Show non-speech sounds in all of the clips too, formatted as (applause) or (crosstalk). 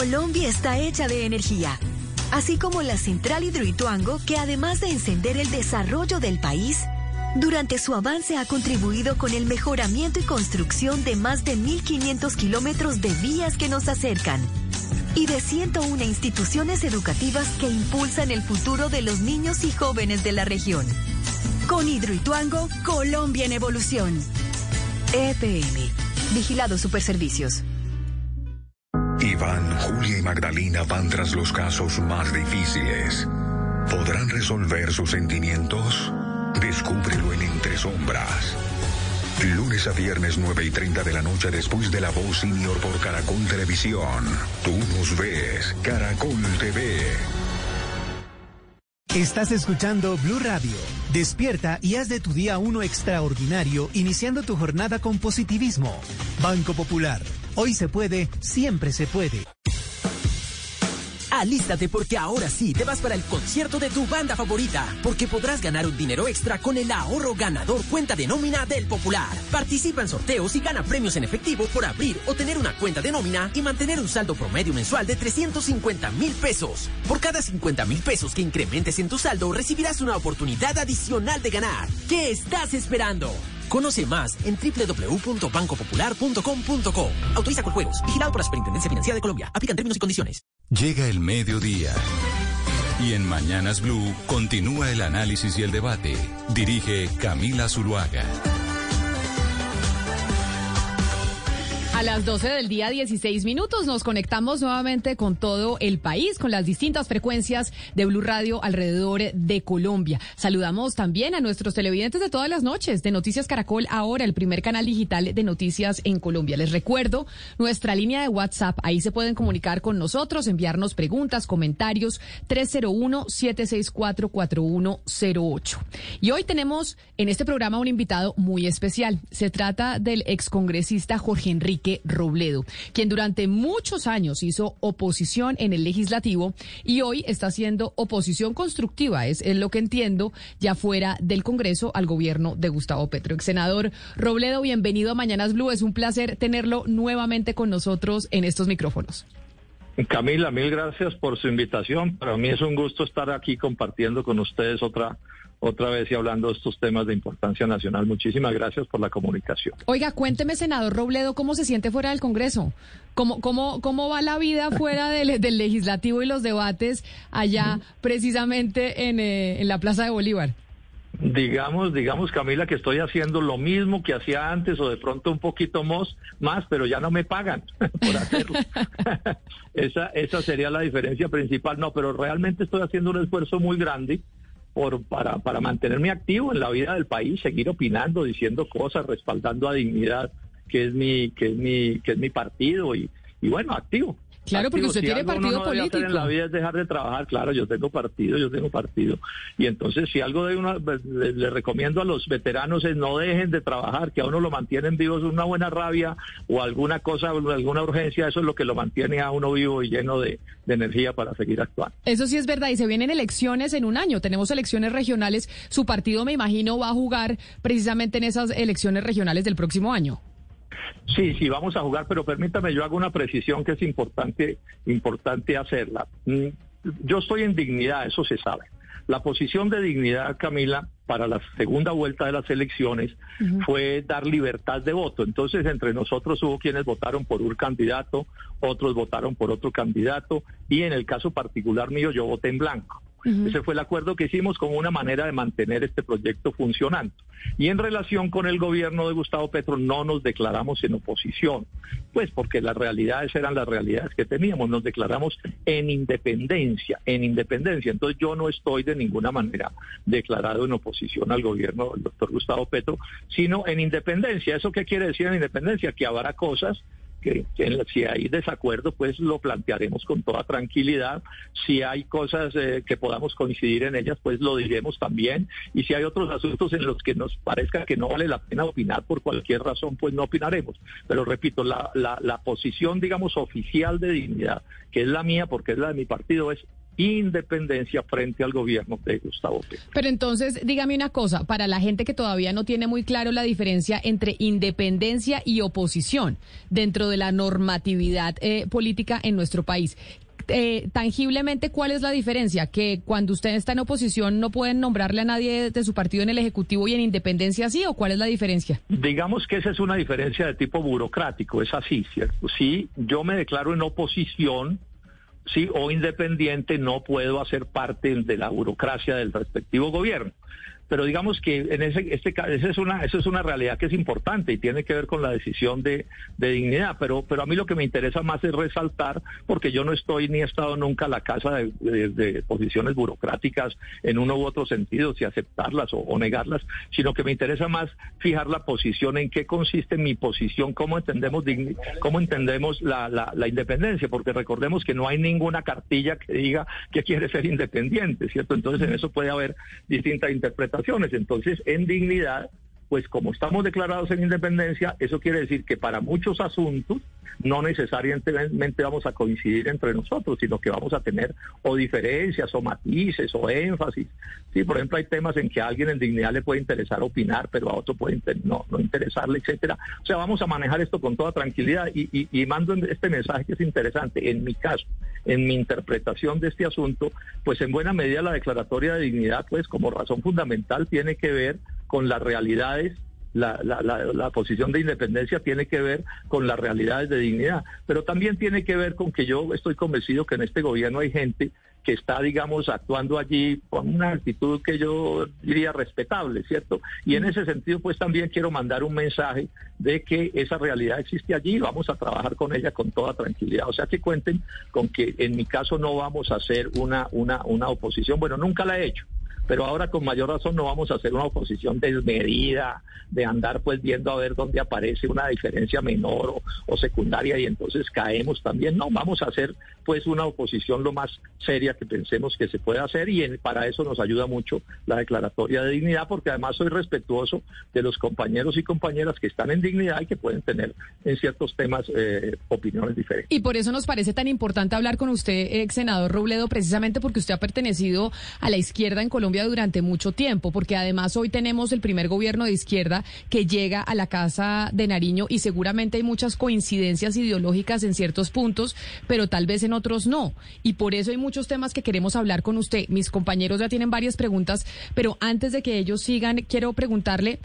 Colombia está hecha de energía, así como la central Hidroituango, que además de encender el desarrollo del país, durante su avance ha contribuido con el mejoramiento y construcción de más de 1.500 kilómetros de vías que nos acercan y de 101 instituciones educativas que impulsan el futuro de los niños y jóvenes de la región. Con Hidroituango, Colombia en evolución. EPM, Vigilado Superservicios. Iván, Julia y Magdalena van tras los casos más difíciles. ¿Podrán resolver sus sentimientos? Descúbrelo en Entre Sombras. Lunes a viernes 9 y 30 de la noche después de la voz senior por Caracol Televisión. Tú nos ves, Caracol TV. Estás escuchando Blue Radio. Despierta y haz de tu día uno extraordinario, iniciando tu jornada con positivismo. Banco Popular. Hoy se puede, siempre se puede. Alístate porque ahora sí te vas para el concierto de tu banda favorita, porque podrás ganar un dinero extra con el ahorro ganador cuenta de nómina del Popular. Participa en sorteos y gana premios en efectivo por abrir o tener una cuenta de nómina y mantener un saldo promedio mensual de 350 mil pesos. Por cada 50 mil pesos que incrementes en tu saldo, recibirás una oportunidad adicional de ganar. ¿Qué estás esperando? Conoce más en www.bancopopular.com.co. Autoriza con juegos. Vigilado por la Superintendencia Financiera de Colombia. Aplican términos y condiciones. Llega el mediodía. Y en Mañanas Blue continúa el análisis y el debate. Dirige Camila Zuluaga. A las 12 del día, 16 minutos, nos conectamos nuevamente con todo el país, con las distintas frecuencias de Blue Radio alrededor de Colombia. Saludamos también a nuestros televidentes de todas las noches de Noticias Caracol, ahora el primer canal digital de noticias en Colombia. Les recuerdo nuestra línea de WhatsApp, ahí se pueden comunicar con nosotros, enviarnos preguntas, comentarios, 301-764-4108. Y hoy tenemos en este programa un invitado muy especial. Se trata del excongresista Jorge Enrique Robledo, quien durante muchos años hizo oposición en el legislativo y hoy está haciendo oposición constructiva, es, lo que entiendo, ya fuera del Congreso al gobierno de Gustavo Petro. Ex senador Robledo, bienvenido a Mañanas Blue. Es un placer tenerlo nuevamente con nosotros en estos micrófonos. Camila, mil gracias por su invitación. Para mí es un gusto estar aquí compartiendo con ustedes otra otra vez y hablando de estos temas de importancia nacional. Muchísimas gracias por la comunicación. Oiga, cuénteme, senador Robledo, ¿cómo se siente fuera del Congreso? ¿Cómo, cómo, cómo va la vida fuera del, legislativo y los debates allá precisamente en, eh, en la Plaza de Bolívar? Digamos, digamos, Camila, que estoy haciendo lo mismo que hacía antes o de pronto un poquito más, más pero ya no me pagan (laughs) por hacerlo. (laughs) esa, esa sería la diferencia principal. No, pero realmente estoy haciendo un esfuerzo muy grande por, para, para mantenerme activo en la vida del país, seguir opinando, diciendo cosas, respaldando a dignidad, que es mi, que es mi, que es mi partido y, y bueno, activo. Claro, porque usted tiene partido político. en la vida es dejar de trabajar, claro, yo tengo partido, yo tengo partido. Y entonces, si algo de una, pues, le, recomiendo a los veteranos es no dejen de trabajar, que a uno lo mantienen vivo, es una buena rabia o alguna cosa, alguna urgencia, eso es lo que lo mantiene a uno vivo y lleno de, de energía para seguir actuando. Eso sí es verdad, y se vienen elecciones en un año, tenemos elecciones regionales, su partido me imagino va a jugar precisamente en esas elecciones regionales del próximo año. Sí, sí, vamos a jugar, pero permítame, yo hago una precisión que es importante, importante hacerla. Mm, yo estoy en dignidad, eso se sabe. La posición de dignidad, Camila, para la segunda vuelta de las elecciones fue dar libertad de voto. Entonces, entre nosotros hubo quienes votaron por un candidato, otros votaron por otro candidato, y en el caso particular mío, yo voté en blanco. Ese fue el acuerdo que hicimos como una manera de mantener este proyecto funcionando. Y en relación con el gobierno de Gustavo Petro no nos declaramos en oposición, pues porque las realidades eran las realidades que teníamos, nos declaramos en independencia, en independencia. Entonces yo no estoy de ninguna manera declarado en oposición al gobierno del doctor Gustavo Petro, sino en independencia. ¿Eso qué quiere decir en independencia? Que habrá cosas que, si hay desacuerdo, pues lo plantearemos con toda tranquilidad. Si hay cosas eh, que podamos coincidir en ellas, pues lo diremos también. Y si hay otros asuntos en los que nos parezca que no vale la pena opinar por cualquier razón, pues no opinaremos. Pero repito, la, la, la posición, digamos, oficial de dignidad, que es la mía porque es la de mi partido, es independencia frente al gobierno de Gustavo Petro. Pero entonces, dígame una cosa, para la gente que todavía no tiene muy claro la diferencia entre independencia y oposición dentro de la normatividad eh, política en nuestro país. Eh, tangiblemente, ¿cuál es la diferencia? Que cuando usted está en oposición no pueden nombrarle a nadie de su partido en el Ejecutivo y en independencia sí, o cuál es la diferencia? Digamos que esa es una diferencia de tipo burocrático, es así, ¿cierto? Si yo me declaro en oposición, sí, o independiente, no puedo hacer parte de la burocracia del respectivo gobierno pero digamos que en ese este esa es una eso es una realidad que es importante y tiene que ver con la decisión de, dignidad pero pero a mí lo que me interesa más es resaltar porque yo no estoy ni he estado nunca a la casa de, posiciones burocráticas en uno u otro sentido si aceptarlas o, negarlas sino que me interesa más fijar la posición en qué consiste mi posición cómo entendemos cómo entendemos la, la, la independencia porque recordemos que no hay ninguna cartilla que diga que quiere ser independiente cierto entonces en eso puede haber distintas interpretaciones entonces, en dignidad, pues como estamos declarados en independencia, eso quiere decir que para muchos asuntos no necesariamente vamos a coincidir entre nosotros, sino que vamos a tener o diferencias o matices o énfasis. Sí, por ejemplo, hay temas en que a alguien en dignidad le puede interesar opinar, pero a otro puede no, no interesarle, etcétera. O sea, vamos a manejar esto con toda tranquilidad y, y mando este mensaje que es interesante. En mi caso, en mi interpretación de este asunto, pues en buena medida la declaratoria de dignidad, pues como razón fundamental tiene que ver con las realidades la, la, la, posición de independencia tiene que ver con las realidades de dignidad, pero también tiene que ver con que yo estoy convencido que en este gobierno hay gente que está, digamos, actuando allí con una actitud que yo diría respetable, ¿cierto? Y en ese sentido, pues también quiero mandar un mensaje de que esa realidad existe allí y vamos a trabajar con ella con toda tranquilidad. O sea, que cuenten con que en mi caso no vamos a hacer una, una, una oposición, bueno, nunca la he hecho pero ahora con mayor razón no vamos a hacer una oposición desmedida, de andar pues viendo a ver dónde aparece una diferencia menor o, secundaria y entonces caemos también. No, vamos a hacer pues una oposición lo más seria que pensemos que se puede hacer y para eso nos ayuda mucho la declaratoria de dignidad porque además soy respetuoso de los compañeros y compañeras que están en dignidad y que pueden tener en ciertos temas eh, opiniones diferentes. Y por eso nos parece tan importante hablar con usted, ex senador Robledo, precisamente porque usted ha pertenecido a la izquierda en Colombia durante mucho tiempo, porque además hoy tenemos el primer gobierno de izquierda que llega a la Casa de Nariño y seguramente hay muchas coincidencias ideológicas en ciertos puntos, pero tal vez en otros no. Y por eso hay muchos temas que queremos hablar con usted. Mis compañeros ya tienen varias preguntas, pero antes de que ellos sigan, quiero preguntarle,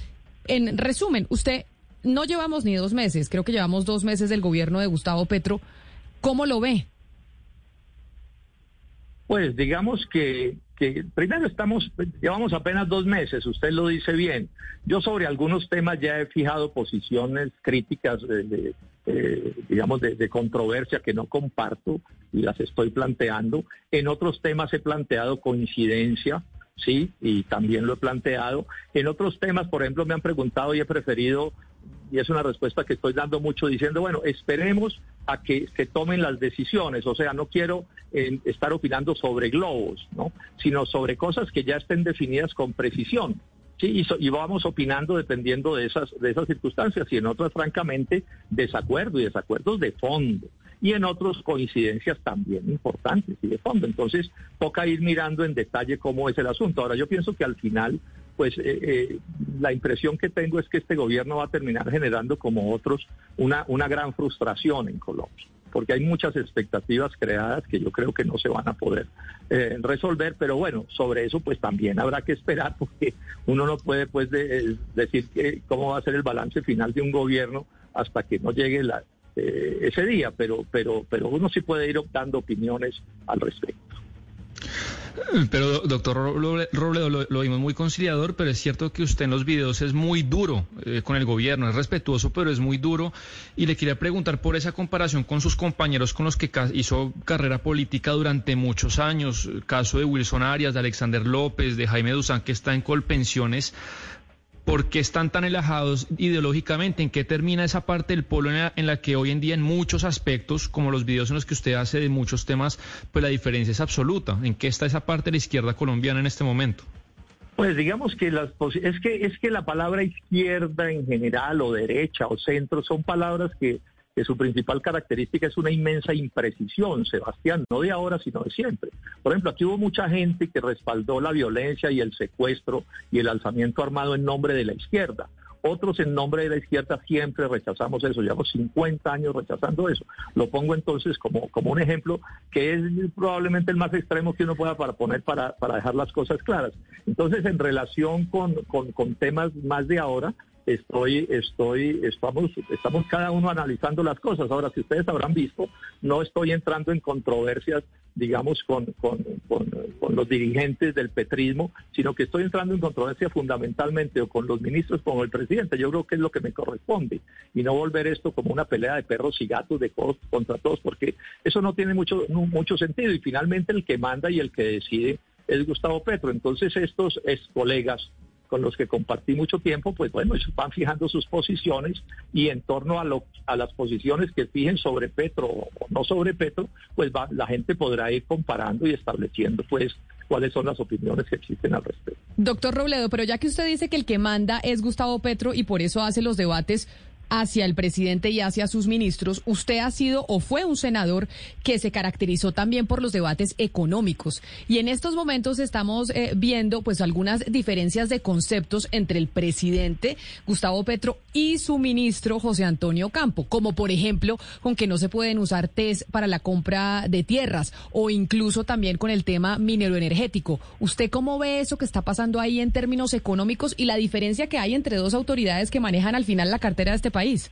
en resumen, usted no llevamos ni dos meses, creo que llevamos dos meses del gobierno de Gustavo Petro. ¿Cómo lo ve? Pues digamos que que primero estamos, llevamos apenas dos meses, usted lo dice bien. Yo sobre algunos temas ya he fijado posiciones críticas, de, digamos, de, controversia que no comparto y las estoy planteando. En otros temas he planteado coincidencia, sí, y también lo he planteado. En otros temas, por ejemplo, me han preguntado y he preferido y es una respuesta que estoy dando mucho diciendo, bueno, esperemos a que se tomen las decisiones, o sea, no quiero eh, estar opinando sobre globos, ¿no? sino sobre cosas que ya estén definidas con precisión. Sí, y, vamos opinando dependiendo de esas, de esas circunstancias y en otras, francamente, desacuerdo y desacuerdos de fondo y en otros coincidencias también importantes y de fondo. Entonces, toca ir mirando en detalle cómo es el asunto. Ahora, yo pienso que al final pues eh, eh, la impresión que tengo es que este gobierno va a terminar generando como otros una, una gran frustración en Colombia porque hay muchas expectativas creadas que yo creo que no se van a poder eh, resolver, pero bueno, sobre eso pues también habrá que esperar (laughs) porque uno no puede pues decir que cómo va a ser el balance final de un gobierno hasta que no llegue ese día, pero, pero, pero uno sí puede ir dando opiniones al respecto. Pero, doctor Robledo, lo, vimos muy conciliador, pero es cierto que usted en los videos es muy duro eh, con el gobierno, es respetuoso, pero es muy duro. Y le quería preguntar por esa comparación con sus compañeros con los que hizo carrera política durante muchos años, caso de Wilson Arias, de Alexander López, de Jaime Duzán, que está en Colpensiones. ¿Por qué están tan alejados ideológicamente? ¿En qué termina esa parte del polo en la, que hoy en día en muchos aspectos, como los videos en los que usted hace de muchos temas, pues la diferencia es absoluta? ¿En qué está esa parte de la izquierda colombiana en este momento? Pues digamos que las es que es que la palabra izquierda en general o derecha o centro son palabras que que su principal característica es una inmensa imprecisión, Sebastián, no de ahora, sino de siempre. Por ejemplo, aquí hubo mucha gente que respaldó la violencia y el secuestro y el alzamiento armado en nombre de la izquierda. Otros en nombre de la izquierda siempre rechazamos eso, llevamos 50 años rechazando eso. Lo pongo entonces como, como un ejemplo que es probablemente el más extremo que uno pueda para poner para, para dejar las cosas claras. Entonces, en relación con, con, con temas más de ahora, estoy, estoy, estamos, estamos cada uno analizando las cosas. Ahora, si ustedes habrán visto, no estoy entrando en controversias, digamos, con, con, con, los dirigentes del petrismo, sino que estoy entrando en controversia fundamentalmente o con los ministros como el presidente. Yo creo que es lo que me corresponde y no volver esto como una pelea de perros y gatos de todos contra todos, porque eso no tiene mucho, mucho sentido. Y finalmente el que manda y el que decide es Gustavo Petro. Entonces estos ex colegas con los que compartí mucho tiempo, pues bueno, ellos van fijando sus posiciones y en torno a, lo, a las posiciones que fijen sobre Petro o no sobre Petro, pues va, la gente podrá ir comparando y estableciendo pues cuáles son las opiniones que existen al respecto. Doctor Robledo, pero ya que usted dice que el que manda es Gustavo Petro y por eso hace los debates, hacia el presidente y hacia sus ministros, usted ha sido o fue un senador que se caracterizó también por los debates económicos. Y en estos momentos estamos eh, viendo pues algunas diferencias de conceptos entre el presidente Gustavo Petro y su ministro José Antonio Campo, como por ejemplo con que no se pueden usar test para la compra de tierras o incluso también con el tema minero energético. ¿Usted cómo ve eso que está pasando ahí en términos económicos y la diferencia que hay entre dos autoridades que manejan al final la cartera de este país?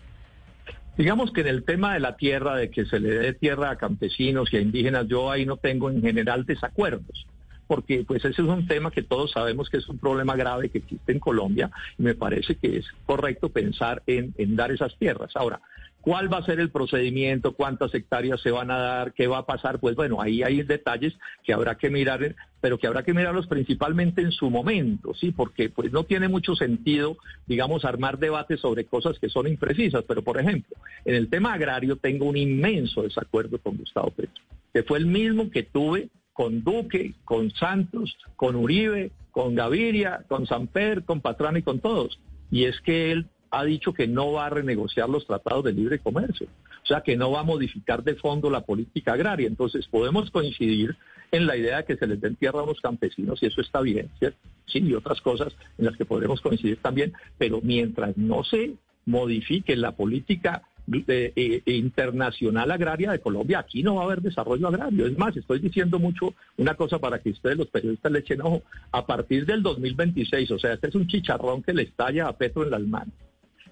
Digamos que en el tema de la tierra, de que se le dé tierra a campesinos y a indígenas, yo ahí no tengo en general desacuerdos porque pues ese es un tema que todos sabemos que es un problema grave que existe en Colombia y me parece que es correcto pensar en, en dar esas tierras. Ahora, ¿Cuál va a ser el procedimiento? ¿Cuántas hectáreas se van a dar? ¿Qué va a pasar? Pues bueno, ahí hay detalles que habrá que mirar, pero que habrá que mirarlos principalmente en su momento, ¿sí? Porque pues no tiene mucho sentido, digamos, armar debates sobre cosas que son imprecisas. Pero, por ejemplo, en el tema agrario tengo un inmenso desacuerdo con Gustavo Petro, que fue el mismo que tuve con Duque, con Santos, con Uribe, con Gaviria, con Samper, con Patrán y con todos. Y es que él ha dicho que no va a renegociar los tratados de libre comercio, o sea, que no va a modificar de fondo la política agraria. Entonces, podemos coincidir en la idea de que se les den tierra a los campesinos y eso está bien, ¿cierto? Sí, y otras cosas en las que podremos coincidir también, pero mientras no se modifique la política eh, eh, internacional agraria de Colombia, aquí no va a haber desarrollo agrario. Es más, estoy diciendo mucho una cosa para que ustedes, los periodistas, le echen ojo. A partir del 2026, o sea, este es un chicharrón que le estalla a Petro en las manos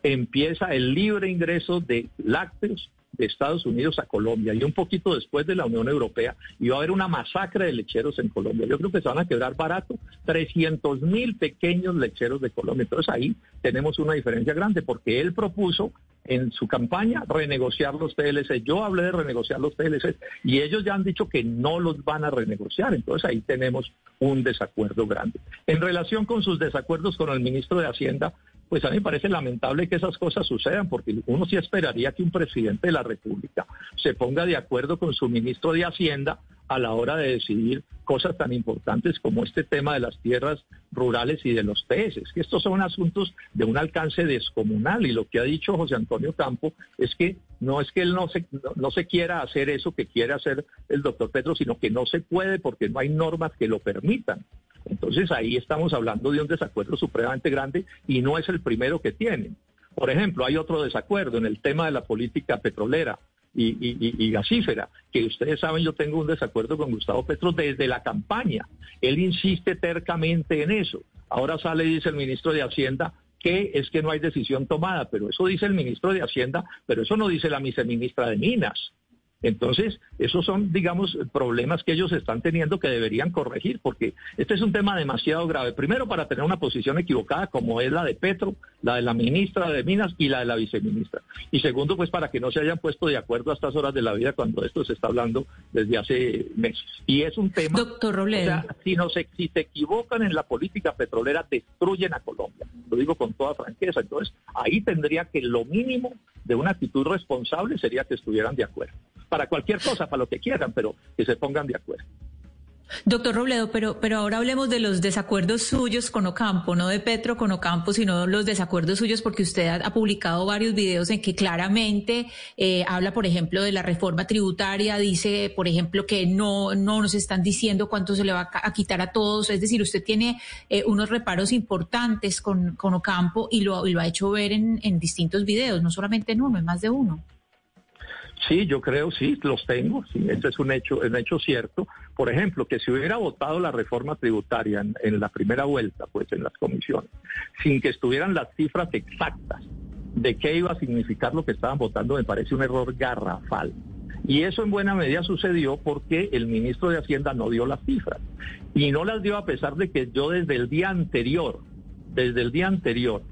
empieza el libre ingreso de lácteos de Estados Unidos a Colombia y un poquito después de la Unión Europea y va a haber una masacre de lecheros en Colombia. Yo creo que se van a quebrar barato 300 mil pequeños lecheros de Colombia. Entonces ahí tenemos una diferencia grande porque él propuso en su campaña renegociar los TLC. Yo hablé de renegociar los TLC y ellos ya han dicho que no los van a renegociar. Entonces ahí tenemos un desacuerdo grande. En relación con sus desacuerdos con el ministro de Hacienda, pues a mí me parece lamentable que esas cosas sucedan, porque uno sí esperaría que un presidente de la República se ponga de acuerdo con su ministro de Hacienda a la hora de decidir cosas tan importantes como este tema de las tierras rurales y de los TS. Que estos son asuntos de un alcance descomunal y lo que ha dicho José Antonio Campo es que no es que él no se, no se quiera hacer eso que quiere hacer el doctor Petro, sino que no se puede porque no hay normas que lo permitan. Entonces ahí estamos hablando de un desacuerdo supremamente grande y no es el primero que tienen. Por ejemplo, hay otro desacuerdo en el tema de la política petrolera y, gasífera, que ustedes saben, yo tengo un desacuerdo con Gustavo Petro desde la campaña. Él insiste tercamente en eso. Ahora sale y dice el ministro de Hacienda que es que no hay decisión tomada, pero eso dice el ministro de Hacienda, pero eso no dice la viceministra de Minas. Entonces, esos son, digamos, problemas que ellos están teniendo que deberían corregir, porque este es un tema demasiado grave. Primero, para tener una posición equivocada como es la de Petro, la de la ministra de Minas y la de la viceministra. Y segundo, pues para que no se hayan puesto de acuerdo a estas horas de la vida cuando esto se está hablando desde hace meses. Y es un tema... Doctor Robledo. O sea, si, no se, si se equivocan en la política petrolera, destruyen a Colombia. Lo digo con toda franqueza. Entonces, ahí tendría que lo mínimo de una actitud responsable sería que estuvieran de acuerdo para cualquier cosa, para lo que quieran, pero que se pongan de acuerdo. Doctor Robledo, pero, pero ahora hablemos de los desacuerdos suyos con Ocampo, no de Petro con Ocampo, sino los desacuerdos suyos, porque usted ha, publicado varios videos en que claramente eh, habla, por ejemplo, de la reforma tributaria, dice, por ejemplo, que no, no nos están diciendo cuánto se le va a, quitar a todos, es decir, usted tiene eh, unos reparos importantes con, con Ocampo y lo, lo ha hecho ver en, en distintos videos, no solamente en uno, en más de uno. Sí, yo creo, sí, los tengo, sí, ese es un hecho, un hecho cierto. Por ejemplo, que si hubiera votado la reforma tributaria en, la primera vuelta, pues en las comisiones, sin que estuvieran las cifras exactas de qué iba a significar lo que estaban votando, me parece un error garrafal. Y eso en buena medida sucedió porque el ministro de Hacienda no dio las cifras. Y no las dio a pesar de que yo desde el día anterior, desde el día anterior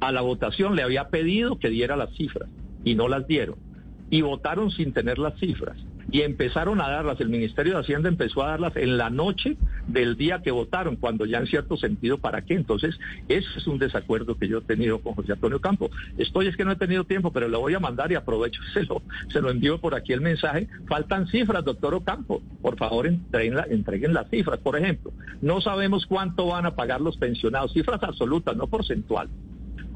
a la votación le había pedido que diera las cifras y no las dieron y votaron sin tener las cifras. Y empezaron a darlas, el Ministerio de Hacienda empezó a darlas en la noche del día que votaron, cuando ya en cierto sentido, ¿para qué? Entonces, ese es un desacuerdo que yo he tenido con José Antonio Campo. Estoy, es que no he tenido tiempo, pero le voy a mandar y aprovecho, (laughs) se lo, se lo envío por aquí el mensaje. Faltan cifras, doctor Ocampo. Por favor, entreguen, entreguen las cifras. Por ejemplo, no sabemos cuánto van a pagar los pensionados, cifras absolutas, no porcentual.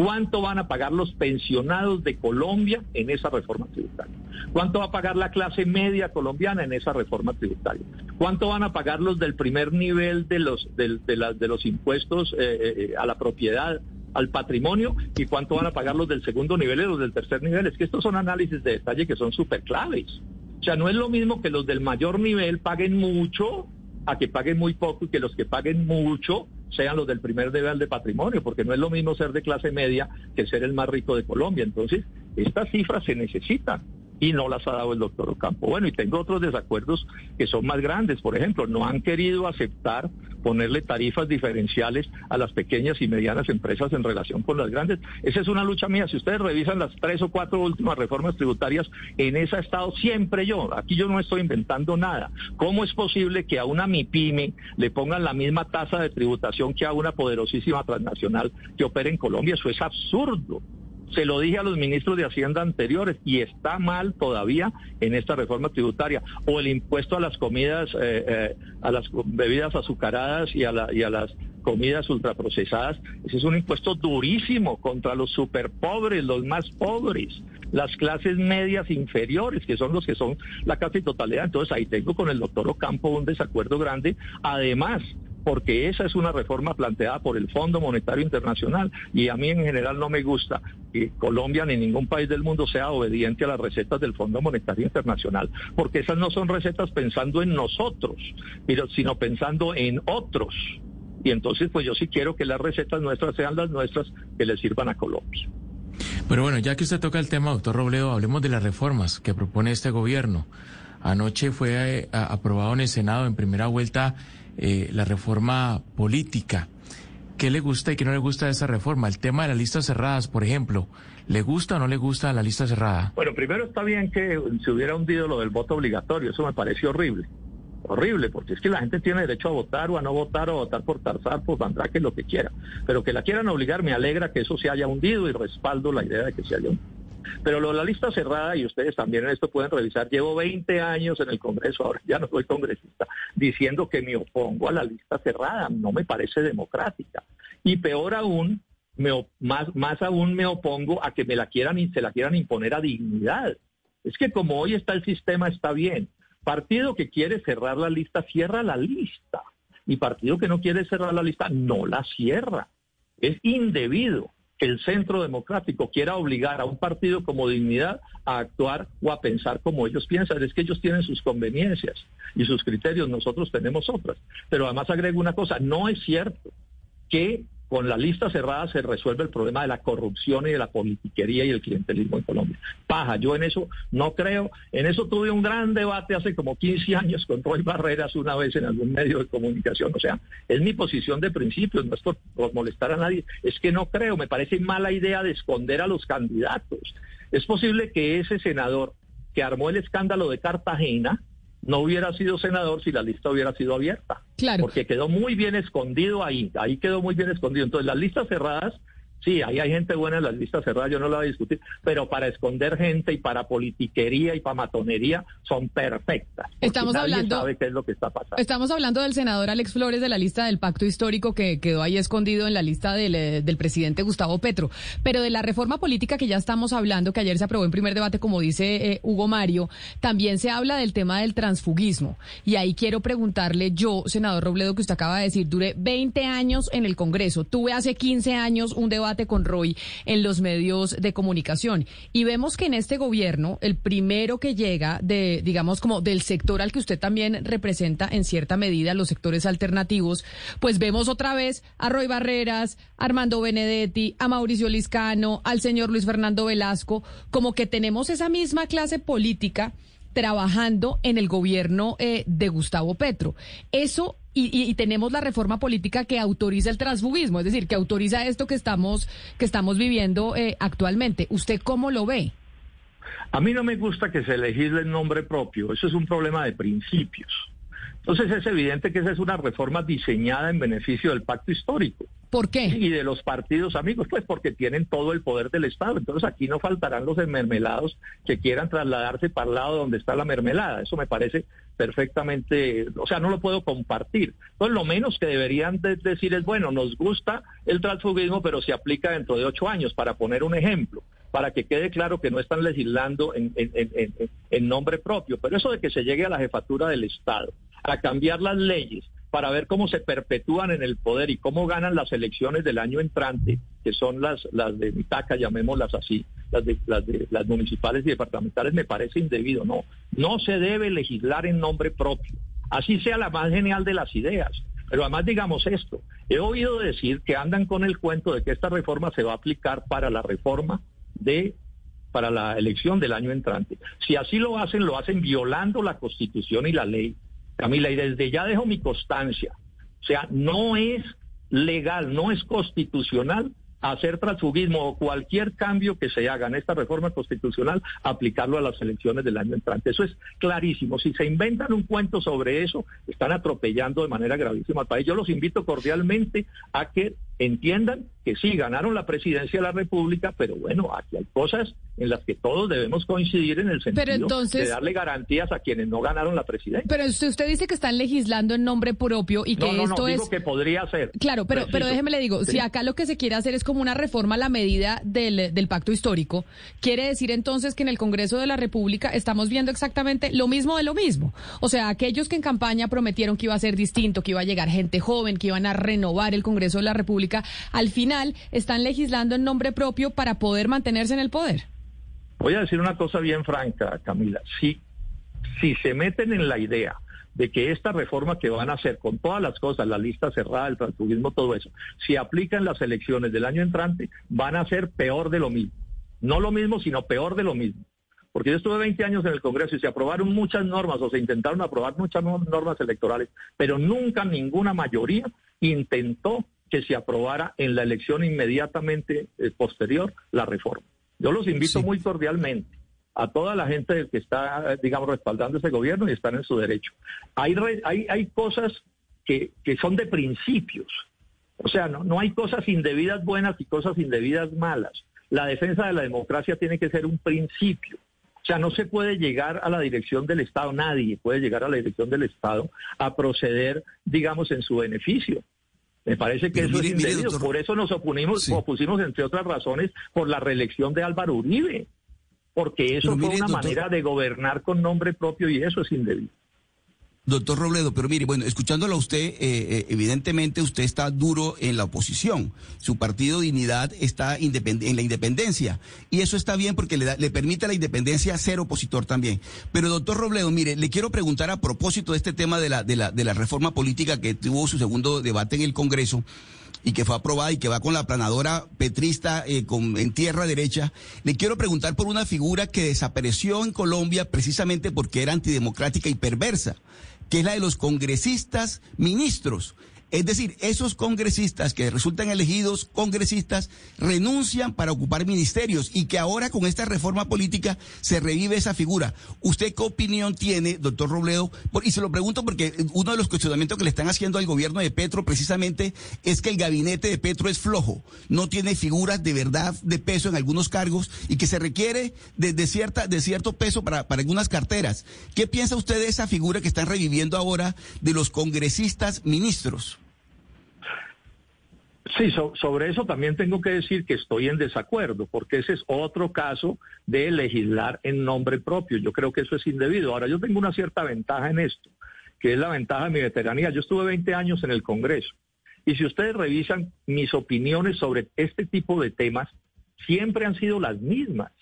¿Cuánto van a pagar los pensionados de Colombia en esa reforma tributaria? ¿Cuánto va a pagar la clase media colombiana en esa reforma tributaria? ¿Cuánto van a pagar los del primer nivel de los, de, de los impuestos eh, eh, a la propiedad, al patrimonio y cuánto van a pagar los del segundo nivel y los del tercer nivel. Es que estos son análisis de detalle que son súper claves. O sea, no es lo mismo que los del mayor nivel paguen mucho a que paguen muy poco y que los que paguen mucho sean los del primer nivel de patrimonio, porque no es lo mismo ser de clase media que ser el más rico de Colombia. Entonces, estas cifras se necesitan y no las ha dado el doctor Ocampo. Bueno, y tengo otros desacuerdos que son más grandes. Por ejemplo, no han querido aceptar ponerle tarifas diferenciales a las pequeñas y medianas empresas en relación con las grandes. Esa es una lucha mía. Si ustedes revisan las tres o cuatro últimas reformas tributarias, en esa ha estado siempre yo. Aquí yo no estoy inventando nada. ¿Cómo es posible que a una MIPYME le pongan la misma tasa de tributación que a una poderosísima transnacional que opera en Colombia? Eso es absurdo. Se lo dije a los ministros de Hacienda anteriores y está mal todavía en esta reforma tributaria. O el impuesto a las comidas, eh, eh, a las bebidas azucaradas y a, y a las comidas ultraprocesadas. Ese es un impuesto durísimo contra los superpobres, los más pobres, las clases medias inferiores, que son los que son la casi totalidad. Entonces ahí tengo con el doctor Ocampo un desacuerdo grande. Además, porque esa es una reforma planteada por el Fondo Monetario Internacional y a mí en general no me gusta que Colombia ni ningún país del mundo sea obediente a las recetas del Fondo Monetario Internacional, porque esas no son recetas pensando en nosotros, sino pensando en otros. Y entonces pues yo sí quiero que las recetas nuestras sean las nuestras que le sirvan a Colombia. Pero bueno, ya que usted toca el tema, doctor Robledo, hablemos de las reformas que propone este gobierno. Anoche fue eh, aprobado en el Senado en primera vuelta eh, la reforma política. ¿Qué le gusta y qué no le gusta de esa reforma? El tema de las listas cerradas, por ejemplo. ¿Le gusta o no le gusta la lista cerrada? Bueno, primero está bien que se hubiera hundido lo del voto obligatorio. Eso me parece horrible. Horrible, porque es que la gente tiene derecho a votar o a no votar o a votar por Tarzar, por que lo que quiera. Pero que la quieran obligar, me alegra que eso se haya hundido y respaldo la idea de que se haya hundido. Pero lo, la lista cerrada, y ustedes también en esto pueden revisar, llevo 20 años en el Congreso, ahora ya no soy congresista, diciendo que me opongo a la lista cerrada, no me parece democrática. Y peor aún, más, más aún me opongo a que me la quieran y se la quieran imponer a dignidad. Es que como hoy está el sistema, está bien. Partido que quiere cerrar la lista, cierra la lista. Y partido que no quiere cerrar la lista, no la cierra. Es indebido el centro democrático quiera obligar a un partido como dignidad a actuar o a pensar como ellos piensan. Es que ellos tienen sus conveniencias y sus criterios, nosotros tenemos otras. Pero además agrego una cosa, no es cierto que con la lista cerrada se resuelve el problema de la corrupción y de la politiquería y el clientelismo en Colombia. Paja, yo en eso no creo. En eso tuve un gran debate hace como 15 años con Roy Barreras una vez en algún medio de comunicación. O sea, es mi posición de principio, no es por, molestar a nadie. Es que no creo, me parece mala idea de esconder a los candidatos. Es posible que ese senador que armó el escándalo de Cartagena, no hubiera sido senador si la lista hubiera sido abierta. Claro. Porque quedó muy bien escondido ahí, ahí quedó muy bien escondido. Entonces, las listas cerradas Sí, ahí hay gente buena en las listas cerradas, yo no lo voy a discutir, pero para esconder gente y para politiquería y para matonería son perfectas. Estamos hablando sabe qué es lo que está pasando. Estamos hablando del senador Alex Flores de la lista del pacto histórico que quedó ahí escondido en la lista del, eh, del presidente Gustavo Petro, pero de la reforma política que ya estamos hablando, que ayer se aprobó en primer debate, como dice eh, Hugo Mario, también se habla del tema del transfugismo. Y ahí quiero preguntarle yo, senador Robledo, que usted acaba de decir, duré 20 años en el Congreso, tuve hace 15 años un debate con Roy en los medios de comunicación. Y vemos que en este gobierno, el primero que llega de, digamos, como del sector al que usted también representa en cierta medida, los sectores alternativos, pues vemos otra vez a Roy Barreras, Armando Benedetti, a Mauricio Liscano, al señor Luis Fernando Velasco, como que tenemos esa misma clase política trabajando en el gobierno eh, de Gustavo Petro. Eso y, tenemos la reforma política que autoriza el transfugismo, es decir, que autoriza esto que estamos que estamos viviendo eh, actualmente. ¿Usted cómo lo ve? A mí no me gusta que se legisle el nombre propio. Eso es un problema de principios. Entonces es evidente que esa es una reforma diseñada en beneficio del pacto histórico. ¿Por qué? Y de los partidos amigos, pues porque tienen todo el poder del Estado. Entonces aquí no faltarán los mermelados que quieran trasladarse para el lado donde está la mermelada. Eso me parece perfectamente, o sea, no lo puedo compartir. Entonces lo menos que deberían decir es, bueno, nos gusta el transfugismo, pero se aplica dentro de ocho años, para poner un ejemplo para que quede claro que no están legislando en, en, nombre propio. Pero eso de que se llegue a la jefatura del Estado, a cambiar las leyes para ver cómo se perpetúan en el poder y cómo ganan las elecciones del año entrante, que son las, las de Mitaca, llamémoslas así, las de, las de las municipales y departamentales, me parece indebido. No, no se debe legislar en nombre propio. Así sea la más genial de las ideas. Pero además digamos esto, he oído decir que andan con el cuento de que esta reforma se va a aplicar para la reforma de para la elección del año entrante. Si así lo hacen, lo hacen violando la Constitución y la ley. Camila, y desde ya dejo mi constancia. O sea, no es legal, no es constitucional hacer transfugismo o cualquier cambio que se haga en esta reforma constitucional, aplicarlo a las elecciones del año entrante. Eso es clarísimo. Si se inventan un cuento sobre eso, están atropellando de manera gravísima al país. Yo los invito cordialmente a que entiendan que sí, ganaron la presidencia de la República, pero bueno, aquí hay cosas en las que todos debemos coincidir en el sentido de darle garantías a quienes no ganaron la presidencia. Pero usted, dice que están legislando en nombre propio y que no, no, esto no, es... Digo que podría ser. Claro, pero, pero déjeme le digo, si acá lo que se quiere hacer es como una reforma a la medida del, del pacto histórico, quiere decir entonces que en el Congreso de la República estamos viendo exactamente lo mismo de lo mismo. O sea, aquellos que en campaña prometieron que iba a ser distinto, que iba a llegar gente joven, que iban a renovar el Congreso de la República, al final están legislando en nombre propio para poder mantenerse en el poder. Voy a decir una cosa bien franca, Camila. Si, si se meten en la idea de que esta reforma que van a hacer con todas las cosas, la lista cerrada, el transfugismo, todo eso, si aplican las elecciones del año entrante, van a ser peor de lo mismo. No lo mismo, sino peor de lo mismo. Porque yo estuve 20 años en el Congreso y se aprobaron muchas normas o se intentaron aprobar muchas normas electorales, pero nunca ninguna mayoría intentó que se aprobara en la elección inmediatamente eh, posterior la reforma. Yo los invito muy cordialmente a toda la gente que está, digamos, respaldando ese gobierno y están en su derecho. Hay, hay, hay cosas que, que son de principios. O sea, no, no hay cosas indebidas buenas y cosas indebidas malas. La defensa de la democracia tiene que ser un principio. O sea, no se puede llegar a la dirección del Estado, nadie puede llegar a la dirección del Estado a proceder, digamos, en su beneficio. Me parece que eso es indebido. por eso nos opunimos, opusimos, entre otras razones, por la reelección de Álvaro Uribe. Porque eso fue una manera de gobernar con nombre propio y eso es indebido. Doctor Robledo, pero mire, bueno, escuchándolo a usted, eh, eh, evidentemente usted está duro en la oposición. Su partido Dignidad está en la independencia. Y eso está bien porque le, le permite a la independencia ser opositor también. Pero doctor Robledo, mire, le quiero preguntar a propósito de este tema de la, de la, de la reforma política que tuvo su segundo debate en el Congreso y que fue aprobada y que va con la planadora petrista eh, con, en tierra derecha, le quiero preguntar por una figura que desapareció en Colombia precisamente porque era antidemocrática y perversa, que es la de los congresistas ministros. Es decir, esos congresistas que resultan elegidos congresistas renuncian para ocupar ministerios y que ahora con esta reforma política se revive esa figura. ¿Usted qué opinión tiene, doctor Robledo? Y se lo pregunto porque uno de los cuestionamientos que le están haciendo al gobierno de Petro precisamente es que el gabinete de Petro es flojo, no tiene figuras de verdad de peso en algunos cargos y que se requiere de, cierta, de cierto peso para, para algunas carteras. ¿Qué piensa usted de esa figura que están reviviendo ahora de los congresistas ministros? Sí, sobre eso también tengo que decir que estoy en desacuerdo, porque ese es otro caso de legislar en nombre propio. Yo creo que eso es indebido. Ahora, yo tengo una cierta ventaja en esto, que es la ventaja de mi veteranía. Yo estuve 20 años en el Congreso. Y si ustedes revisan mis opiniones sobre este tipo de temas, siempre han sido las mismas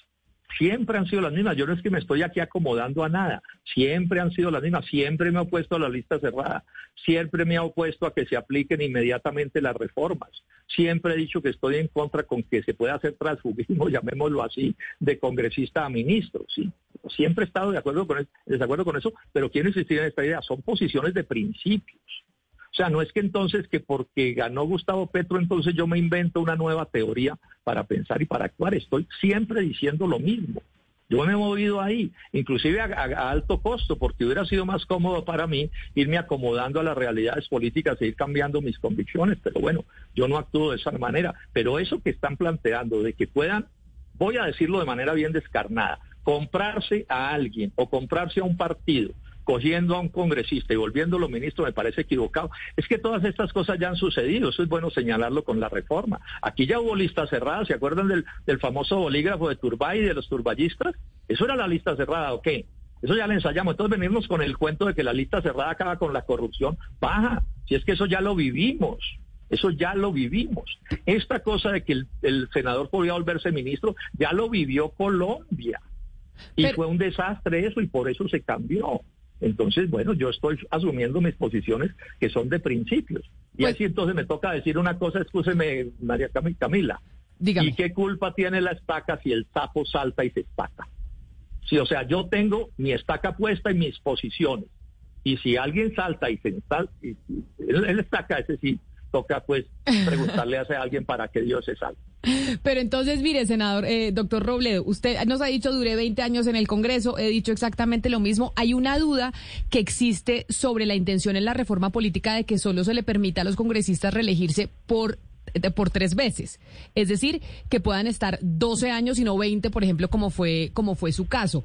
siempre han sido las mismas. Yo no es que me estoy aquí acomodando a nada, siempre han sido las mismas. Siempre me he opuesto a la lista cerrada, siempre me he opuesto a que se apliquen inmediatamente las reformas. Siempre he dicho que estoy en contra con que se pueda hacer transfugismo, (laughs) llamémoslo así, de congresista a ministro. Sí, siempre he estado de acuerdo con desacuerdo con eso, pero quiero insistir en esta idea. Son posiciones de principios. O sea, no es que entonces que porque ganó Gustavo Petro, entonces yo me invento una nueva teoría para pensar y para actuar. Estoy siempre diciendo lo mismo. Yo me he movido ahí, inclusive a, alto costo, porque hubiera sido más cómodo para mí irme acomodando a las realidades políticas e ir cambiando mis convicciones, pero bueno, yo no actúo de esa manera. Pero eso que están planteando de que puedan, voy a decirlo de manera bien descarnada, comprarse a alguien o comprarse a un partido cogiendo a un congresista y volviéndolo ministro me parece equivocado. Es que todas estas cosas ya han sucedido, eso es bueno señalarlo con la reforma. Aquí ya hubo listas cerradas, ¿se acuerdan del, famoso bolígrafo de Turbay y de los turballistas? Eso era la lista cerrada, ¿o qué? Eso ya le ensayamos. Entonces venimos con el cuento de que la lista cerrada acaba con la corrupción. Baja, si es que eso ya lo vivimos. Eso ya lo vivimos. Esta cosa de que el, senador podía volverse ministro, ya lo vivió Colombia. Y fue un desastre eso y por eso se cambió. Entonces, bueno, yo estoy asumiendo mis posiciones que son de principios. Y pues así entonces me toca decir una cosa, escúcheme, María Camila. ¿Y qué culpa tiene la estaca si el sapo salta y se estaca? Sí, o sea, yo tengo mi estaca puesta en mis posiciones. Y si alguien salta y se y, él, estaca, ese sí, toca pues preguntarle a alguien para que Dios se salve. (laughs) Pero entonces, mire, senador, eh, doctor Robledo, usted nos ha dicho, duré 20 años en el Congreso, he dicho exactamente lo mismo. Hay una duda que existe sobre la intención en la reforma política de que solo se le permita a los congresistas reelegirse por por tres veces. Es decir, que puedan estar 12 años y no 20, por ejemplo, como fue, como fue su caso.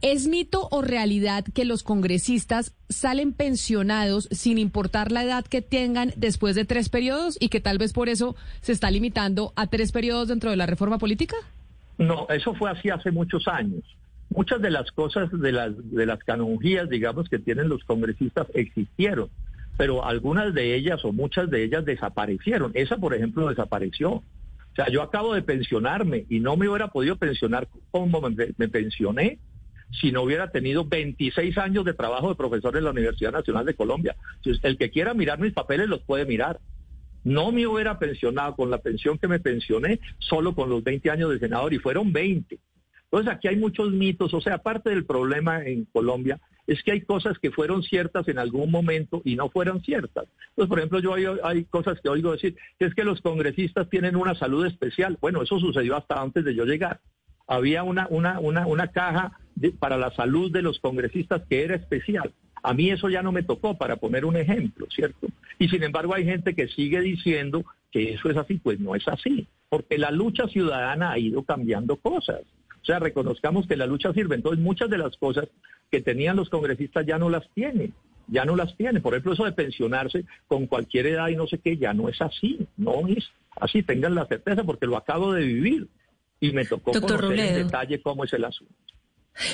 ¿Es mito o realidad que los congresistas salen pensionados sin importar la edad que tengan después de tres periodos y que tal vez por eso se está limitando a tres periodos dentro de la reforma política? No, eso fue así hace muchos años. Muchas de las cosas de las, de las canonjías, digamos, que tienen los congresistas existieron pero algunas de ellas o muchas de ellas desaparecieron. Esa, por ejemplo, desapareció. O sea, yo acabo de pensionarme y no me hubiera podido pensionar como me, pensioné si no hubiera tenido 26 años de trabajo de profesor en la Universidad Nacional de Colombia. El que quiera mirar mis papeles los puede mirar. No me hubiera pensionado con la pensión que me pensioné solo con los 20 años de senador y fueron 20. Entonces aquí hay muchos mitos, o sea, aparte del problema en Colombia es que hay cosas que fueron ciertas en algún momento y no fueron ciertas. Entonces, por ejemplo, yo hay, cosas que oigo decir, que es que los congresistas tienen una salud especial. Bueno, eso sucedió hasta antes de yo llegar. Había una, una, una, una caja para la salud de los congresistas que era especial. A mí eso ya no me tocó, para poner un ejemplo, ¿cierto? Y sin embargo hay gente que sigue diciendo que eso es así, pues no es así, porque la lucha ciudadana ha ido cambiando cosas. O sea, reconozcamos que la lucha sirve. Entonces, muchas de las cosas que tenían los congresistas ya no las tienen. Ya no las tienen. Por ejemplo, eso de pensionarse con cualquier edad y no sé qué, ya no es así. No es así. Tengan la certeza porque lo acabo de vivir y me tocó conocer en detalle cómo es el asunto.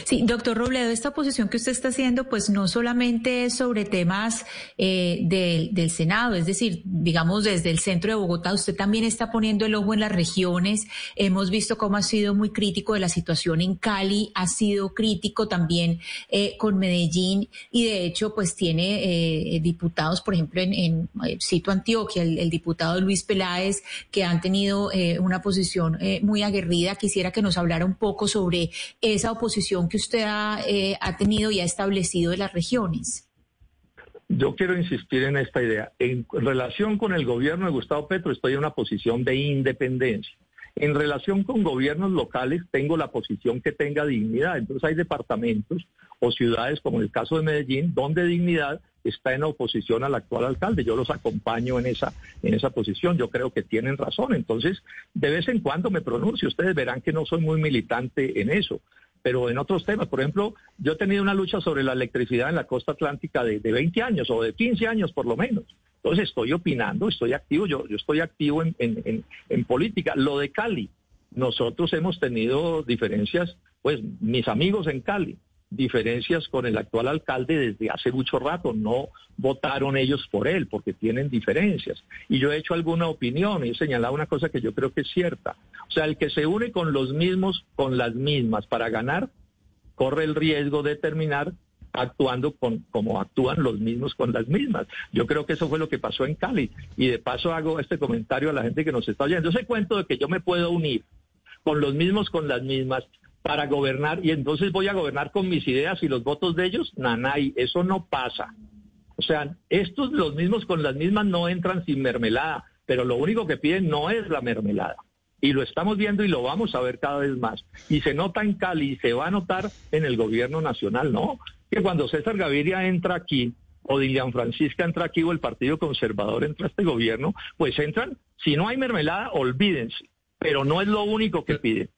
Sí, doctor Robledo, esta posición que usted está haciendo, pues no solamente es sobre temas eh, del Senado, es decir, digamos desde el centro de Bogotá, usted también está poniendo el ojo en las regiones. Hemos visto cómo ha sido muy crítico de la situación en Cali, ha sido crítico también eh, con Medellín y de hecho, pues tiene eh, diputados, por ejemplo, en, en Cito Antioquia, el, el, diputado Luis Peláez, que han tenido una posición muy aguerrida. Quisiera que nos hablara un poco sobre esa oposición que usted ha, eh, ha tenido y ha establecido de las regiones? yo quiero insistir en esta idea. En relación con el gobierno de Gustavo Petro estoy en una posición de independencia. En relación con gobiernos locales tengo la posición que tenga dignidad. Entonces hay departamentos o ciudades como el caso de Medellín donde dignidad está en oposición al actual alcalde. Yo los acompaño en esa, en esa posición. Yo creo que tienen razón. Entonces, de vez en cuando me pronuncio. Ustedes verán que no soy muy militante en eso. Pero en otros temas, por ejemplo, yo he tenido una lucha sobre la electricidad en la costa atlántica de, 20 años o de 15 años por lo menos. Entonces estoy opinando, estoy activo, yo, yo estoy activo en, en, en política. Lo de Cali, nosotros hemos tenido diferencias, pues mis amigos en Cali, diferencias con el actual alcalde desde hace mucho rato. No votaron ellos por él porque tienen diferencias. Y yo he hecho alguna opinión y he señalado una cosa que yo creo que es cierta. O sea, el que se une con los mismos, con las mismas para ganar, corre el riesgo de terminar actuando con, como actúan los mismos con las mismas. Yo creo que eso fue lo que pasó en Cali. Y de paso hago este comentario a la gente que nos está oyendo. Ese cuento de que yo me puedo unir con los mismos, con las mismas, para gobernar y entonces voy a gobernar con mis ideas y los votos de ellos, nanay, eso no pasa. O sea, estos los mismos con las mismas no entran sin mermelada, pero lo único que piden no es la mermelada. Y lo estamos viendo y lo vamos a ver cada vez más. Y se nota en Cali y se va a notar en el gobierno nacional, ¿no? Que cuando César Gaviria entra aquí, o Dilian Francisca entra aquí, o el Partido Conservador entra a este gobierno, pues entran, si no hay mermelada, olvídense. Pero no es lo único que piden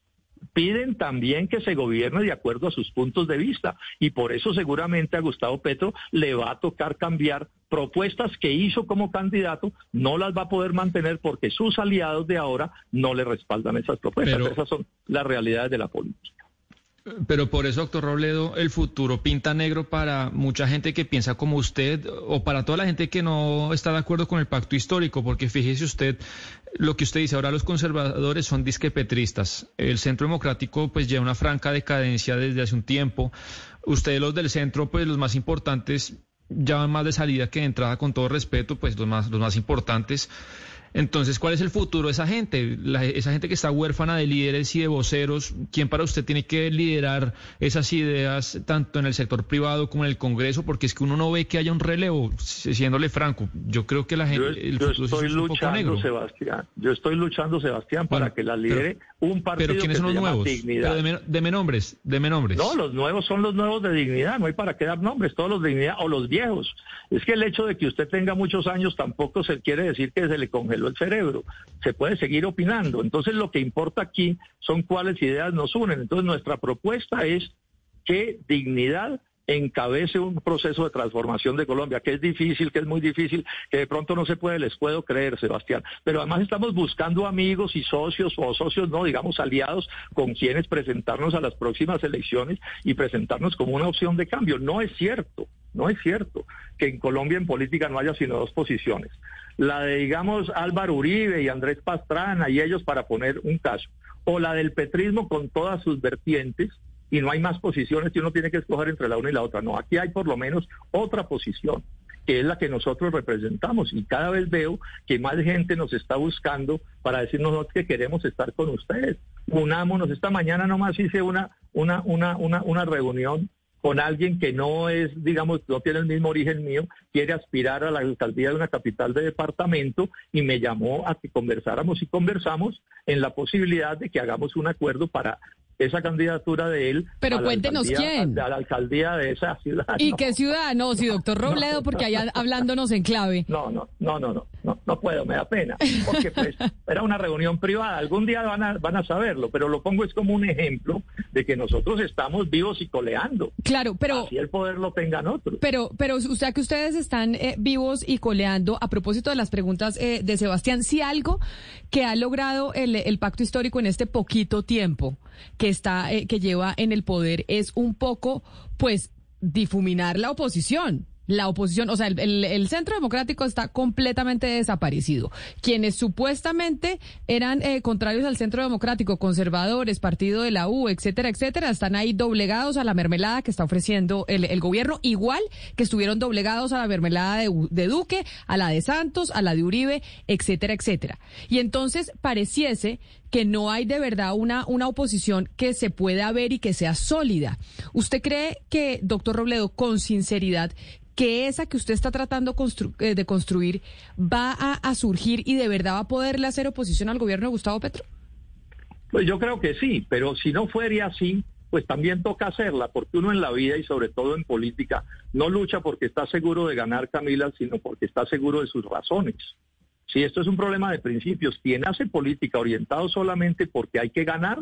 piden también que se gobierne de acuerdo a sus puntos de vista y por eso seguramente a Gustavo Petro le va a tocar cambiar propuestas que hizo como candidato, no las va a poder mantener porque sus aliados de ahora no le respaldan esas propuestas. Esas son las realidades de la política. Pero por eso, doctor Robledo, el futuro pinta negro para mucha gente que piensa como usted o para toda la gente que no está de acuerdo con el pacto histórico, porque fíjese usted lo que usted dice, ahora los conservadores son disquepetristas. El centro democrático pues lleva una franca decadencia desde hace un tiempo. Ustedes los del centro, pues los más importantes, ya van más de salida que de entrada, con todo respeto, pues los más, los más importantes. Entonces, ¿cuál es el futuro de esa gente? esa gente que está huérfana de líderes y de voceros, ¿quién para usted tiene que liderar esas ideas tanto en el sector privado como en el Congreso? Porque es que uno no ve que haya un relevo, siéndole franco. Yo creo que la gente... Yo, estoy luchando, Sebastián. Yo estoy luchando, Sebastián, para que la lidere un partido pero ¿quiénes son los nuevos? Dignidad. Pero deme, nombres, deme nombres. No, los nuevos son los nuevos de dignidad, no hay para qué dar nombres, todos los de dignidad o los viejos. Es que el hecho de que usted tenga muchos años tampoco se quiere decir que se le congeló el cerebro. Se puede seguir opinando. Entonces lo que importa aquí son cuáles ideas nos unen. Entonces nuestra propuesta es que dignidad encabece un proceso de transformación de Colombia, que es difícil, que es muy difícil, que de pronto no se puede, les puedo creer, Sebastián. Pero además estamos buscando amigos y socios, o socios no, digamos aliados, con quienes presentarnos a las próximas elecciones y presentarnos como una opción de cambio. No es cierto, no es cierto que en Colombia en política no haya sino dos posiciones. La de, digamos, Álvaro Uribe y Andrés Pastrana y ellos para poner un caso. O la del petrismo con todas sus vertientes, y no hay más posiciones que uno tiene que escoger entre la una y la otra. No, aquí hay por lo menos otra posición que es la que nosotros representamos y cada vez veo que más gente nos está buscando para decirnos que queremos estar con ustedes. Unámonos. Esta mañana nomás hice una, una, una, una, una reunión con alguien que no es, digamos, no tiene el mismo origen mío, quiere aspirar a la alcaldía de una capital de departamento y me llamó a que conversáramos y conversamos en la posibilidad de que hagamos un acuerdo para esa candidatura de él. Pero cuéntenos quién. A la alcaldía de esa (laughs) ciudad. ¿Y qué ciudad? No, si doctor Robledo, porque allá hablándonos en clave. No, no, no, no, no, no, no puedo, me da pena. Porque pues era una reunión privada. Algún día van a, van a saberlo, pero lo pongo es como un ejemplo de que nosotros estamos vivos y coleando. Claro, pero. Así el poder lo tengan otros. Pero, pero, o sea que ustedes están eh, vivos y coleando, a propósito de las preguntas eh, de Sebastián, si algo que ha logrado el, el pacto histórico en este poquito tiempo que está, eh, que lleva en el poder es un poco, pues, difuminar la oposición la oposición, o sea, el, centro democrático está completamente desaparecido. Quienes supuestamente eran eh, contrarios al centro democrático, conservadores, partido de la U, etcétera, etcétera, están ahí doblegados a la mermelada que está ofreciendo el, gobierno, igual que estuvieron doblegados a la mermelada de, de Duque, a la de Santos, a la de Uribe, etcétera, etcétera. Y entonces pareciese que no hay de verdad una, una oposición que se pueda ver y que sea sólida. ¿Usted cree que, doctor Robledo, con sinceridad, que esa que usted está tratando eh, de construir va a, surgir y de verdad va a poderle hacer oposición al gobierno de Gustavo Petro? Pues yo creo que sí, pero si no fuera así, pues también toca hacerla, porque uno en la vida y sobre todo en política no lucha porque está seguro de ganar Camila, sino porque está seguro de sus razones. Si esto es un problema de principios, quien hace política orientado solamente porque hay que ganar,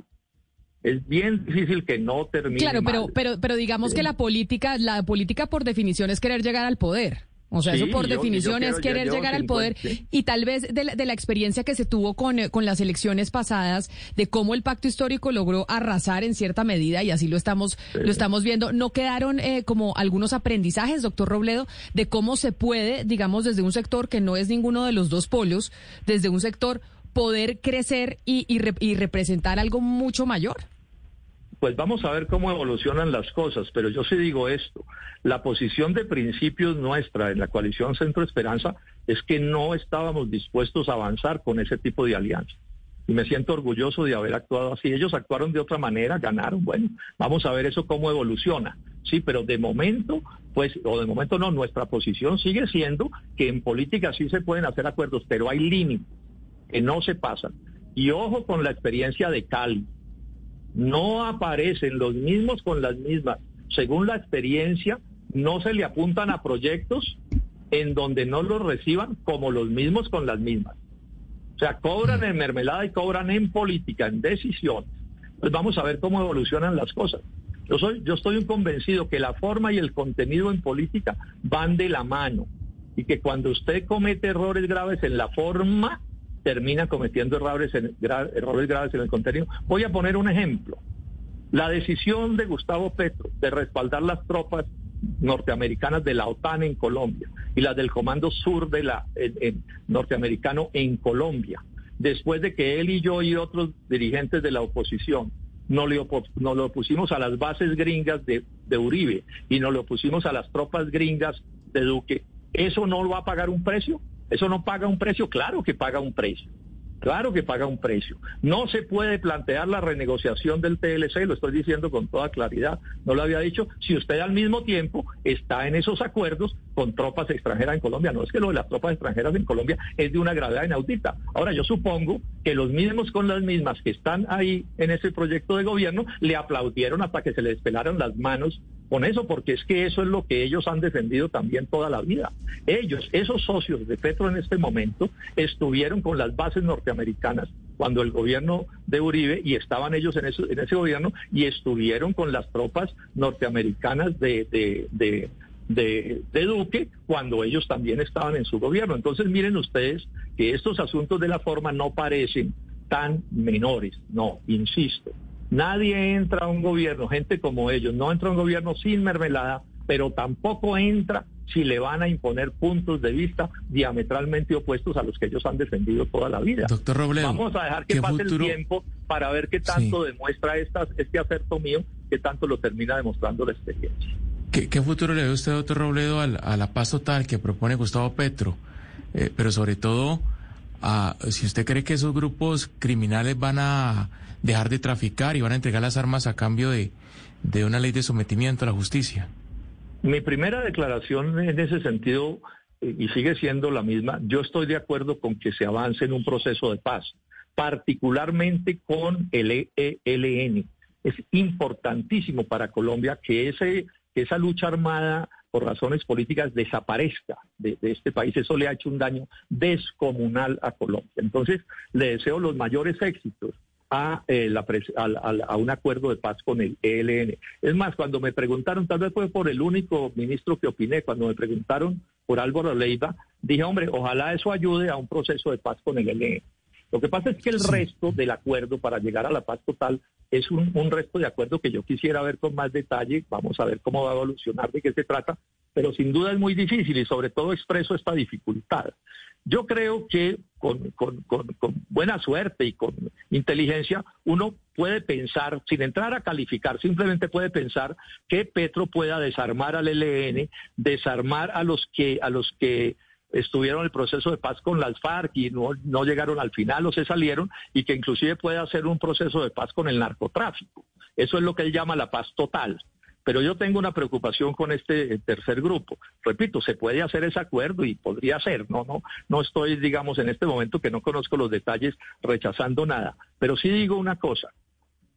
es bien difícil que no termine. Claro, pero, pero, pero digamos que la política, la política por definición es querer llegar al poder. O sea, eso por definición es querer llegar al poder y tal vez de la, experiencia que se tuvo con, eh, con las elecciones pasadas, de cómo el pacto histórico logró arrasar en cierta medida y así lo estamos, lo estamos viendo. ¿No quedaron eh, como algunos aprendizajes, doctor Robledo, de cómo se puede, digamos, desde un sector que no es ninguno de los dos polos, desde un sector poder crecer y, y representar algo mucho mayor? pues vamos a ver cómo evolucionan las cosas, pero yo sí digo esto, la posición de principios nuestra en la coalición Centro Esperanza es que no estábamos dispuestos a avanzar con ese tipo de alianza. Y me siento orgulloso de haber actuado así. Ellos actuaron de otra manera, ganaron. Bueno, vamos a ver eso cómo evoluciona. Sí, pero de momento, pues, o de momento no, nuestra posición sigue siendo que en política sí se pueden hacer acuerdos, pero hay límites que no se pasan. Y ojo con la experiencia de Cali no aparecen los mismos con las mismas. Según la experiencia, no se le apuntan a proyectos en donde no los reciban como los mismos con las mismas. O sea, cobran en mermelada y cobran en política, en decisiones. Pues vamos a ver cómo evolucionan las cosas. Yo, soy, yo estoy convencido que la forma y el contenido en política van de la mano y que cuando usted comete errores graves en la forma, termina cometiendo errores, errores graves en el contenido. Voy a poner un ejemplo. La decisión de Gustavo Petro de respaldar las tropas norteamericanas de la OTAN en Colombia y las del Comando Sur de la norteamericano en Colombia, después de que él y yo y otros dirigentes de la oposición no le, no lo opusimos a las bases gringas de, Uribe y no lo opusimos a las tropas gringas de Duque, ¿eso no va a pagar un precio? ¿Eso no paga un precio? Claro que paga un precio. Claro que paga un precio. No se puede plantear la renegociación del TLC, lo estoy diciendo con toda claridad, no lo había dicho, si usted al mismo tiempo está en esos acuerdos con tropas extranjeras en Colombia. No es que lo de las tropas extranjeras en Colombia es de una gravedad inaudita. Ahora, yo supongo que los mismos con las mismas que están ahí en ese proyecto de gobierno le aplaudieron hasta que se les pelaron las manos con eso, porque es que eso es lo que ellos han defendido también toda la vida. Ellos, esos socios de Petro en este momento, estuvieron con las bases norteamericanas cuando el gobierno de Uribe, y estaban ellos en, ese gobierno, y estuvieron con las tropas norteamericanas de, de, de de, de, Duque cuando ellos también estaban en su gobierno. Entonces miren ustedes que estos asuntos de la forma no parecen tan menores. No, insisto, Nadie entra a un gobierno, gente como ellos, no entra a un gobierno sin mermelada, pero tampoco entra si le van a imponer puntos de vista diametralmente opuestos a los que ellos han defendido toda la vida. Doctor Robledo, Vamos a dejar que pase el tiempo para ver qué tanto demuestra este acerto mío, qué tanto lo termina demostrando la experiencia. ¿Qué, futuro le ve usted, doctor Robledo, a, la paz total que propone Gustavo Petro? Eh, pero sobre todo, a, si usted cree que esos grupos criminales van a dejar de traficar y van a entregar las armas a cambio de, de una ley de sometimiento a la justicia. Mi primera declaración en ese sentido, eh, y sigue siendo la misma, yo estoy de acuerdo con que se avance en un proceso de paz, particularmente con el ELN. Es importantísimo para Colombia que, ese, que esa lucha armada por razones políticas desaparezca de, de, este país. Eso le ha hecho un daño descomunal a Colombia. Entonces, le deseo los mayores éxitos a, eh, la a, un acuerdo de paz con el ELN. Es más, cuando me preguntaron, tal vez fue por el único ministro que opiné, cuando me preguntaron por Álvaro Leiva, dije, hombre, ojalá eso ayude a un proceso de paz con el ELN. Lo que pasa es que el resto del acuerdo para llegar a la paz total es un, un, resto de acuerdo que yo quisiera ver con más detalle. Vamos a ver cómo va a evolucionar, de qué se trata, pero sin duda es muy difícil y sobre todo expreso esta dificultad. Yo creo que con, buena suerte y con inteligencia uno puede pensar, sin entrar a calificar, simplemente puede pensar que Petro pueda desarmar al ELN, desarmar a los que, a los que estuvieron en el proceso de paz con las FARC y no, no llegaron al final o se salieron y que inclusive puede hacer un proceso de paz con el narcotráfico. Eso es lo que él llama la paz total. Pero yo tengo una preocupación con este eh, tercer grupo. Repito, se puede hacer ese acuerdo y podría ser, no, no, no estoy, digamos, en este momento que no conozco los detalles rechazando nada. Pero sí digo una cosa,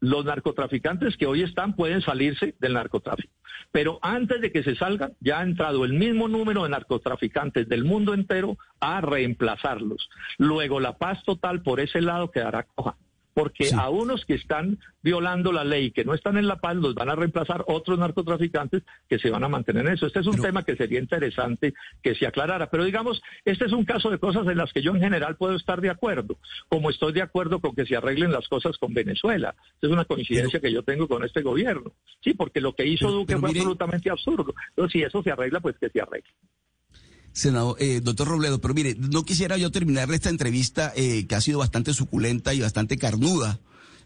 los narcotraficantes que hoy están pueden salirse del narcotráfico. Pero antes de que se salgan, ya ha entrado el mismo número de narcotraficantes del mundo entero a reemplazarlos. Luego la paz total por ese lado quedará coja porque a unos que están violando la ley, que no están en la paz, los van a reemplazar otros narcotraficantes que se van a mantener en eso. Este es un tema que sería interesante que se aclarara, pero digamos, este es un caso de cosas en las que yo en general puedo estar de acuerdo, como estoy de acuerdo con que se arreglen las cosas con Venezuela. Es una coincidencia que yo tengo con este gobierno. Sí, porque lo que hizo Duque fue absolutamente absurdo. Entonces, si eso se arregla, pues que se arregle. Senador, eh, doctor Robledo, pero mire, no quisiera yo terminar esta entrevista eh, que ha sido bastante suculenta y bastante carnuda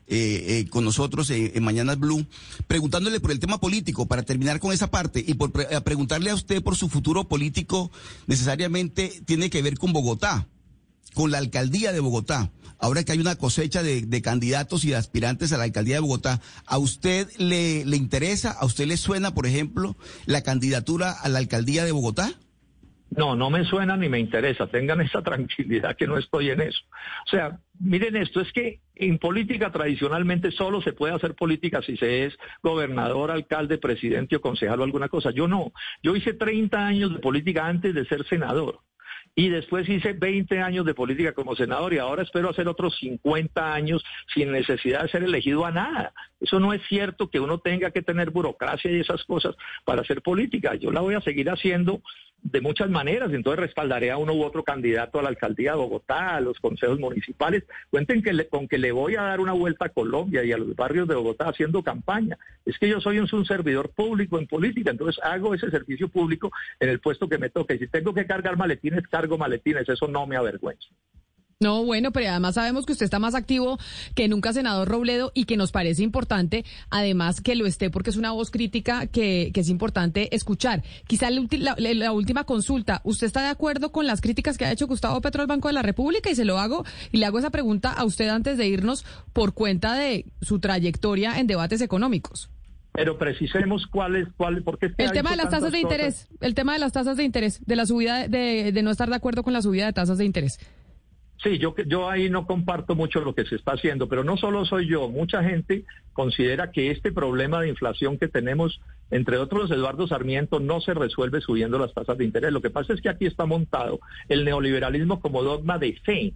eh, con nosotros en Mañanas Blue, preguntándole por el tema político, para terminar con esa parte, y por preguntarle a usted por su futuro político, necesariamente tiene que ver con Bogotá, con la alcaldía de Bogotá. Ahora que hay una cosecha de, de candidatos y de aspirantes a la alcaldía de Bogotá, ¿a usted le, le interesa, a usted le suena, por ejemplo, la candidatura a la alcaldía de Bogotá? No, no me suena ni me interesa. Tengan esa (laughs) tranquilidad que no estoy en eso. O sea, miren esto, es que en política tradicionalmente solo se puede hacer política si se es gobernador, alcalde, presidente o concejal o alguna cosa. Yo no. Yo hice 30 años de política antes de ser senador. Y después hice 20 años de política como senador y ahora espero hacer otros 50 años sin necesidad de ser elegido a nada. Eso no es cierto que uno tenga que tener burocracia y esas cosas para hacer política. Yo la voy a seguir haciendo de muchas maneras, entonces respaldaré a uno u otro candidato a la alcaldía de Bogotá, a los consejos municipales. Cuenten que con que le voy a dar una vuelta a Colombia y a los barrios de Bogotá haciendo campaña. Es que yo soy un, un servidor público en política, entonces hago ese servicio público en el puesto que me toque. Si tengo que cargar maletines, cargo maletines, eso no me avergüenza. No, bueno, pero además sabemos que usted está más activo que nunca, senador Robledo, y que nos parece importante, además que lo esté, porque es una voz crítica que, que es importante escuchar. Quizá la, última consulta, ¿usted está de acuerdo con las críticas que ha hecho Gustavo Petro al Banco de la República? Y se lo hago, y le hago esa pregunta a usted antes de irnos por cuenta de su trayectoria en debates económicos. Pero precisemos cuál es, cuál, porque el tema de las tasas de interés, el tema de las tasas de interés, de la subida, de, de no estar de acuerdo con la subida de tasas de interés. Sí, yo, yo ahí no comparto mucho lo que se está haciendo, pero no solo soy yo, mucha gente considera que este problema de inflación que tenemos, entre otros Eduardo Sarmiento, no se resuelve subiendo las tasas de interés. Lo que pasa es que aquí está montado el neoliberalismo como dogma de fe.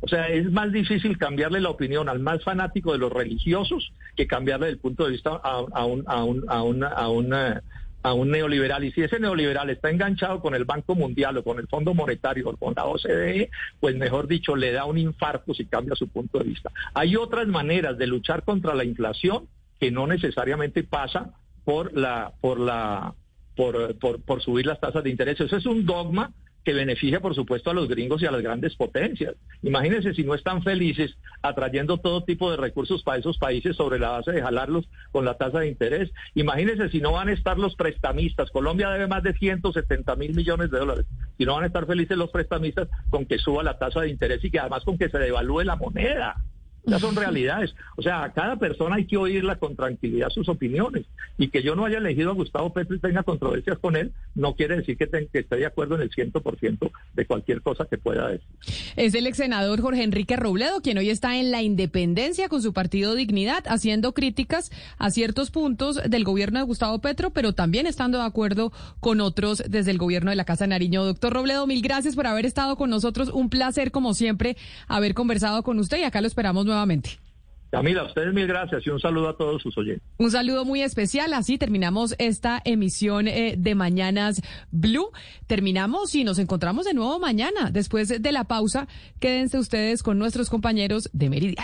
O sea, es más difícil cambiarle la opinión al más fanático de los religiosos que cambiarle el punto de vista a, a, un, a, un, a, una, a, una, a un neoliberal. Y si ese neoliberal está enganchado con el Banco Mundial o con el Fondo Monetario o con la OCDE, pues mejor dicho, le da un infarto si cambia su punto de vista. Hay otras maneras de luchar contra la inflación que no necesariamente pasa por la, por la, por, por, por subir las tasas de interés. Eso es un dogma que beneficia, por supuesto, a los gringos y a las grandes potencias. Imagínense si no están felices atrayendo todo tipo de recursos para esos países sobre la base de jalarlos con la tasa de interés. Imagínense si no van a estar los prestamistas. Colombia debe más de 170 mil millones de dólares. Si no van a estar felices los prestamistas con que suba la tasa de interés y que además con que se devalúe la moneda. Esas son (laughs) realidades. O sea, a cada persona hay que oírla con tranquilidad sus opiniones. Y que yo no haya elegido a Gustavo Petro y tenga controversias con él, no quiere decir que, esté de acuerdo en el 100% de cualquier cosa que pueda decir. Es el ex senador Jorge Enrique Robledo, quien hoy está en la independencia con su partido Dignidad, haciendo críticas a ciertos puntos del gobierno de Gustavo Petro, pero también estando de acuerdo con otros desde el gobierno de la Casa Nariño. Doctor Robledo, mil gracias por haber estado con nosotros. Un placer, como siempre, haber conversado con usted y acá lo esperamos nuevamente. Camila, a ustedes mil gracias y un saludo a todos sus oyentes. Un saludo muy especial. Así terminamos esta emisión eh, de Mañanas Blue. Terminamos y nos encontramos de nuevo mañana. Después de la pausa, quédense ustedes con nuestros compañeros de Meridian.